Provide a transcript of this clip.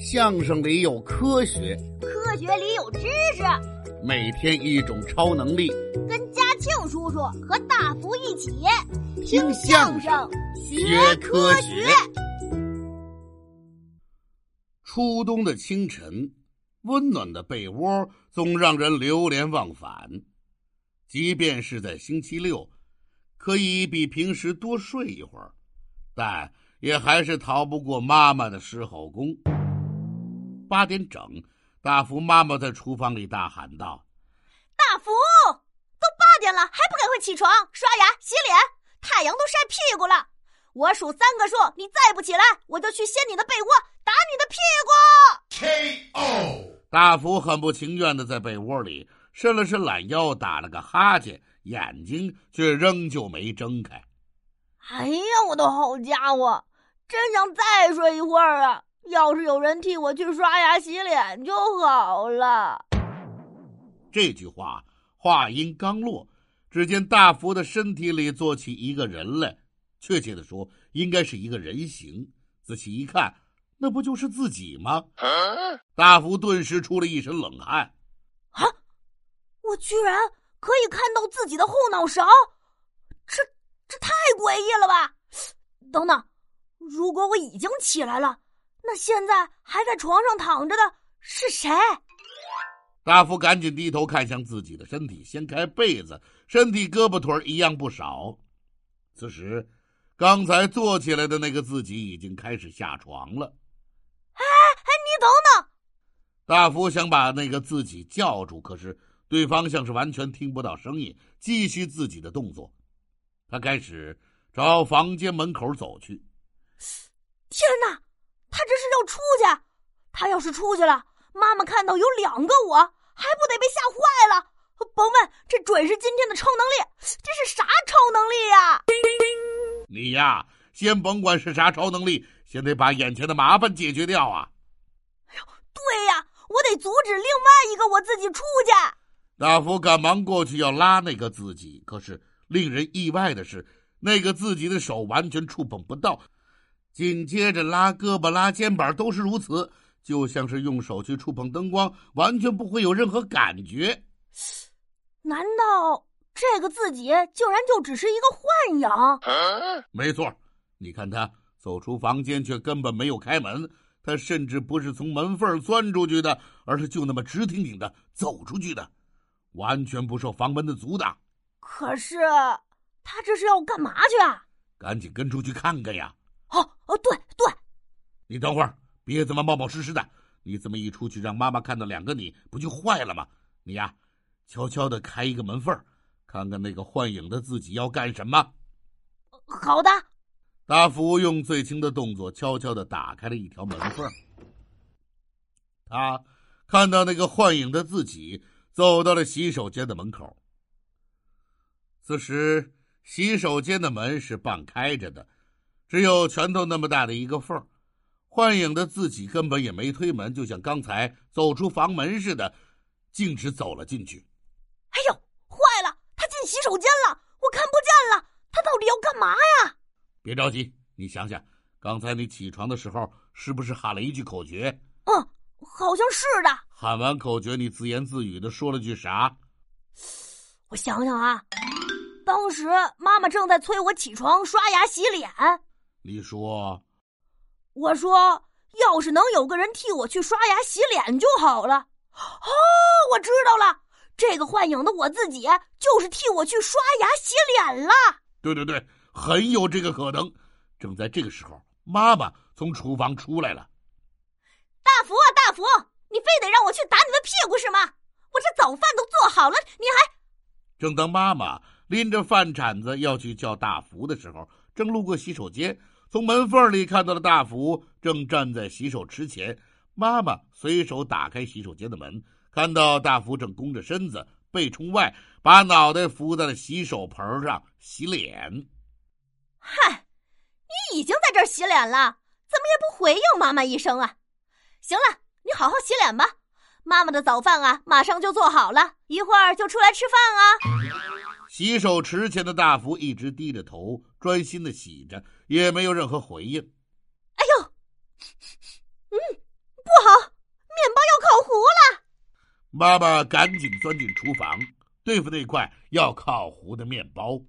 相声里有科学，科学里有知识。每天一种超能力，跟嘉庆叔叔和大福一起听相声学科学。初冬的清晨，温暖的被窝总让人流连忘返。即便是在星期六，可以比平时多睡一会儿，但也还是逃不过妈妈的狮吼功。八点整，大福妈妈在厨房里大喊道：“大福，都八点了，还不赶快起床、刷牙、洗脸？太阳都晒屁股了！我数三个数，你再不起来，我就去掀你的被窝，打你的屁股！”K.O. 大福很不情愿的在被窝里伸了伸懒腰，打了个哈欠，眼睛却仍旧没睁开。哎呀，我的好家伙，真想再睡一会儿啊！要是有人替我去刷牙洗脸就好了。这句话话音刚落，只见大福的身体里坐起一个人来，确切的说，应该是一个人形。仔细一看，那不就是自己吗？大福顿时出了一身冷汗。啊！我居然可以看到自己的后脑勺，这这太诡异了吧！等等，如果我已经起来了。那现在还在床上躺着的是谁？大福赶紧低头看向自己的身体，掀开被子，身体胳膊腿一样不少。此时，刚才坐起来的那个自己已经开始下床了。哎哎，你等等！大福想把那个自己叫住，可是对方像是完全听不到声音，继续自己的动作。他开始朝房间门口走去。天哪！他这是要出去，他要是出去了，妈妈看到有两个我，还不得被吓坏了？甭问，这准是今天的超能力。这是啥超能力呀？你呀，先甭管是啥超能力，先得把眼前的麻烦解决掉啊！哎呦，对呀，我得阻止另外一个我自己出去。大福赶忙过去要拉那个自己，可是令人意外的是，那个自己的手完全触碰不到。紧接着拉胳膊、拉肩膀都是如此，就像是用手去触碰灯光，完全不会有任何感觉。难道这个自己竟然就只是一个幻影？没错，你看他走出房间，却根本没有开门，他甚至不是从门缝钻出去的，而是就那么直挺挺的走出去的，完全不受房门的阻挡。可是他这是要干嘛去啊？赶紧跟出去看看呀！哦哦，对对，你等会儿，别这么冒冒失失的。你这么一出去，让妈妈看到两个你，不就坏了吗？你呀，悄悄的开一个门缝，看看那个幻影的自己要干什么。好的。大福用最轻的动作，悄悄的打开了一条门缝。他看到那个幻影的自己走到了洗手间的门口。此时，洗手间的门是半开着的。只有拳头那么大的一个缝幻影的自己根本也没推门，就像刚才走出房门似的，径直走了进去。哎呦，坏了！他进洗手间了，我看不见了。他到底要干嘛呀？别着急，你想想，刚才你起床的时候是不是喊了一句口诀？嗯，好像是的。喊完口诀，你自言自语的说了句啥？我想想啊，当时妈妈正在催我起床、刷牙、洗脸。你说，我说，要是能有个人替我去刷牙洗脸就好了。哦，我知道了，这个幻影的我自己就是替我去刷牙洗脸了。对对对，很有这个可能。正在这个时候，妈妈从厨房出来了。大福啊，大福，你非得让我去打你的屁股是吗？我这早饭都做好了，你还……正当妈妈拎着饭铲子要去叫大福的时候，正路过洗手间。从门缝里看到了大福正站在洗手池前，妈妈随手打开洗手间的门，看到大福正弓着身子背冲外，把脑袋伏在了洗手盆上洗脸。嗨，你已经在这儿洗脸了，怎么也不回应妈妈一声啊？行了，你好好洗脸吧，妈妈的早饭啊马上就做好了一会儿就出来吃饭啊。洗手池前的大福一直低着头专心的洗着也没有任何回应。哎呦嗯不好面包要烤糊了。妈妈赶紧钻进厨房对付那块要烤糊的面包。